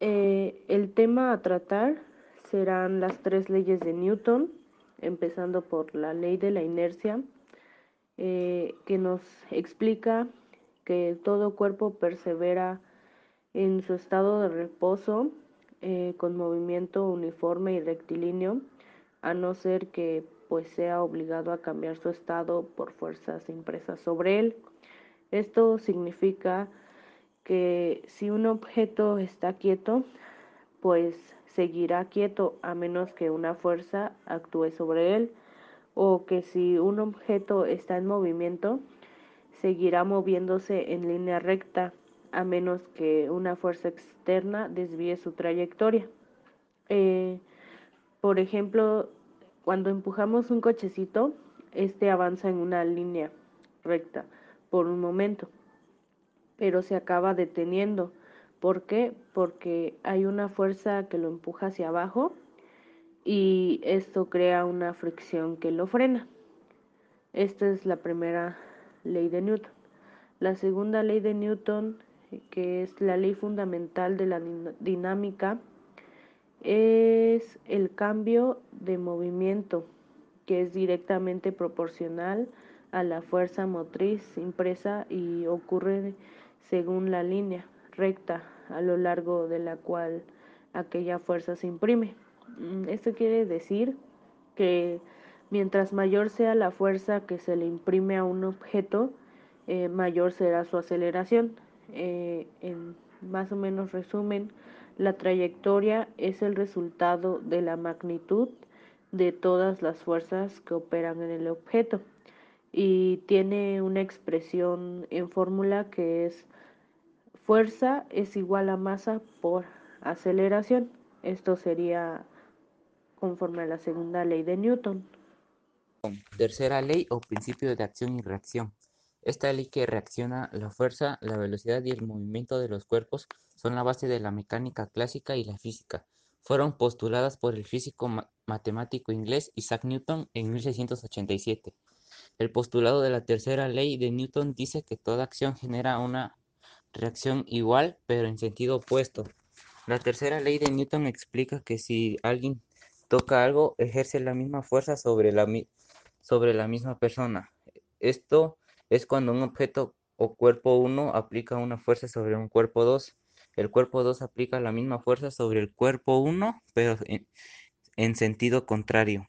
Eh, el tema a tratar serán las tres leyes de Newton, empezando por la ley de la inercia, eh, que nos explica que todo cuerpo persevera en su estado de reposo eh, con movimiento uniforme y rectilíneo, a no ser que pues sea obligado a cambiar su estado por fuerzas impresas sobre él. Esto significa que si un objeto está quieto, pues seguirá quieto a menos que una fuerza actúe sobre él, o que si un objeto está en movimiento, seguirá moviéndose en línea recta a menos que una fuerza externa desvíe su trayectoria. Eh, por ejemplo, cuando empujamos un cochecito, este avanza en una línea recta por un momento, pero se acaba deteniendo. ¿Por qué? Porque hay una fuerza que lo empuja hacia abajo y esto crea una fricción que lo frena. Esta es la primera ley de Newton. La segunda ley de Newton, que es la ley fundamental de la dinámica, es el cambio de movimiento, que es directamente proporcional a la fuerza motriz impresa y ocurre según la línea recta a lo largo de la cual aquella fuerza se imprime. Mm, esto quiere decir que mientras mayor sea la fuerza que se le imprime a un objeto, eh, mayor será su aceleración. Eh, en más o menos resumen, la trayectoria es el resultado de la magnitud de todas las fuerzas que operan en el objeto y tiene una expresión en fórmula que es fuerza es igual a masa por aceleración. Esto sería conforme a la segunda ley de Newton. Tercera ley o principio de acción y reacción. Esta ley que reacciona la fuerza, la velocidad y el movimiento de los cuerpos son la base de la mecánica clásica y la física. Fueron postuladas por el físico matemático inglés Isaac Newton en 1687. El postulado de la tercera ley de Newton dice que toda acción genera una reacción igual pero en sentido opuesto. La tercera ley de Newton explica que si alguien toca algo, ejerce la misma fuerza sobre la, sobre la misma persona. Esto es cuando un objeto o cuerpo 1 aplica una fuerza sobre un cuerpo 2. El cuerpo 2 aplica la misma fuerza sobre el cuerpo 1, pero en, en sentido contrario.